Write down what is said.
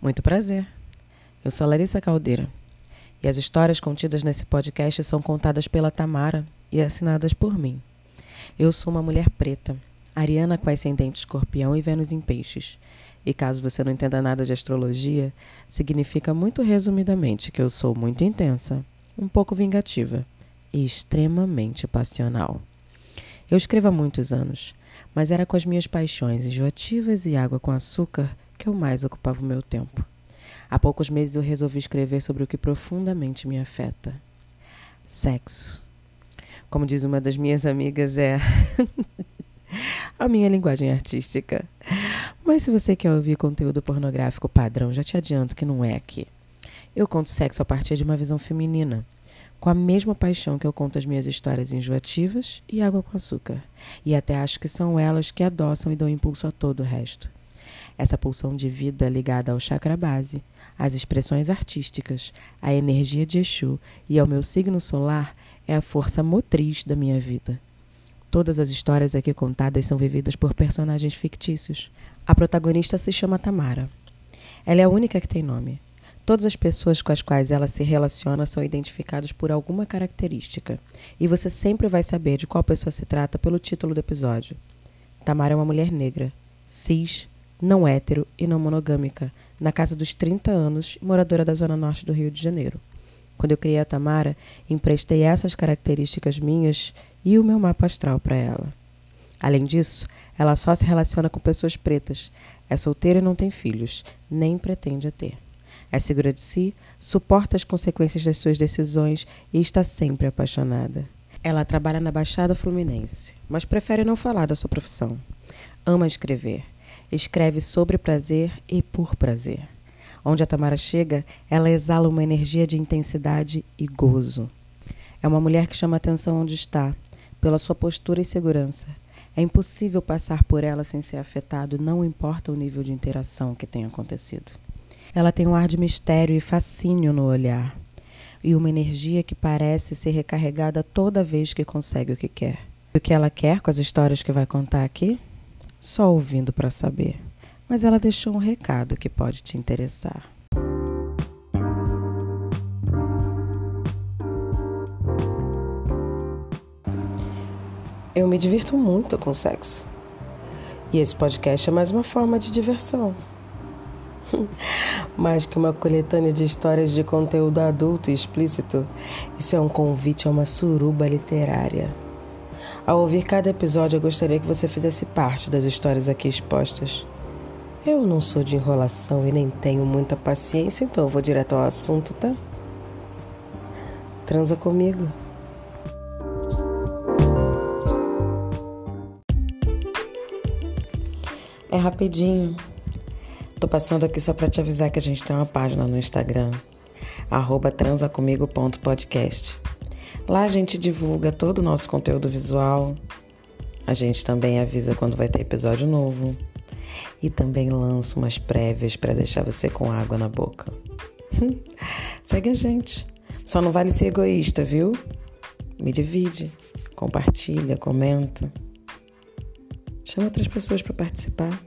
Muito prazer. Eu sou Larissa Caldeira e as histórias contidas nesse podcast são contadas pela Tamara e assinadas por mim. Eu sou uma mulher preta, ariana com ascendente escorpião e Vênus em peixes. E caso você não entenda nada de astrologia, significa muito resumidamente que eu sou muito intensa, um pouco vingativa e extremamente passional. Eu escrevo há muitos anos, mas era com as minhas paixões enjoativas e água com açúcar que eu mais ocupava o meu tempo. Há poucos meses eu resolvi escrever sobre o que profundamente me afeta: sexo. Como diz uma das minhas amigas, é a minha linguagem artística. Mas se você quer ouvir conteúdo pornográfico padrão, já te adianto que não é aqui. Eu conto sexo a partir de uma visão feminina, com a mesma paixão que eu conto as minhas histórias enjoativas e água com açúcar. E até acho que são elas que adoçam e dão impulso a todo o resto. Essa pulsão de vida ligada ao chakra base, às expressões artísticas, à energia de Exu e ao meu signo solar é a força motriz da minha vida. Todas as histórias aqui contadas são vividas por personagens fictícios. A protagonista se chama Tamara. Ela é a única que tem nome. Todas as pessoas com as quais ela se relaciona são identificadas por alguma característica, e você sempre vai saber de qual pessoa se trata pelo título do episódio. Tamara é uma mulher negra, cis, não hétero e não monogâmica, na casa dos 30 anos, moradora da zona norte do Rio de Janeiro. Quando eu criei a Tamara, emprestei essas características minhas e o meu mapa astral para ela. Além disso, ela só se relaciona com pessoas pretas, é solteira e não tem filhos, nem pretende ter. É segura de si, suporta as consequências das suas decisões e está sempre apaixonada. Ela trabalha na Baixada Fluminense, mas prefere não falar da sua profissão. Ama escrever. Escreve sobre prazer e por prazer. Onde a Tamara chega, ela exala uma energia de intensidade e gozo. É uma mulher que chama atenção onde está, pela sua postura e segurança. É impossível passar por ela sem ser afetado, não importa o nível de interação que tenha acontecido. Ela tem um ar de mistério e fascínio no olhar, e uma energia que parece ser recarregada toda vez que consegue o que quer. E o que ela quer com as histórias que vai contar aqui? Só ouvindo para saber mas ela deixou um recado que pode te interessar. Eu me divirto muito com sexo. E esse podcast é mais uma forma de diversão. mais que uma coletânea de histórias de conteúdo adulto e explícito, isso é um convite a uma suruba literária. Ao ouvir cada episódio, eu gostaria que você fizesse parte das histórias aqui expostas. Eu não sou de enrolação e nem tenho muita paciência, então eu vou direto ao assunto, tá? Transa comigo. É rapidinho. Tô passando aqui só para te avisar que a gente tem uma página no Instagram, transacomigo.podcast. Lá a gente divulga todo o nosso conteúdo visual. A gente também avisa quando vai ter episódio novo e também lanço umas prévias para deixar você com água na boca. Segue a gente. Só não vale ser egoísta, viu? Me divide, compartilha, comenta. Chama outras pessoas para participar.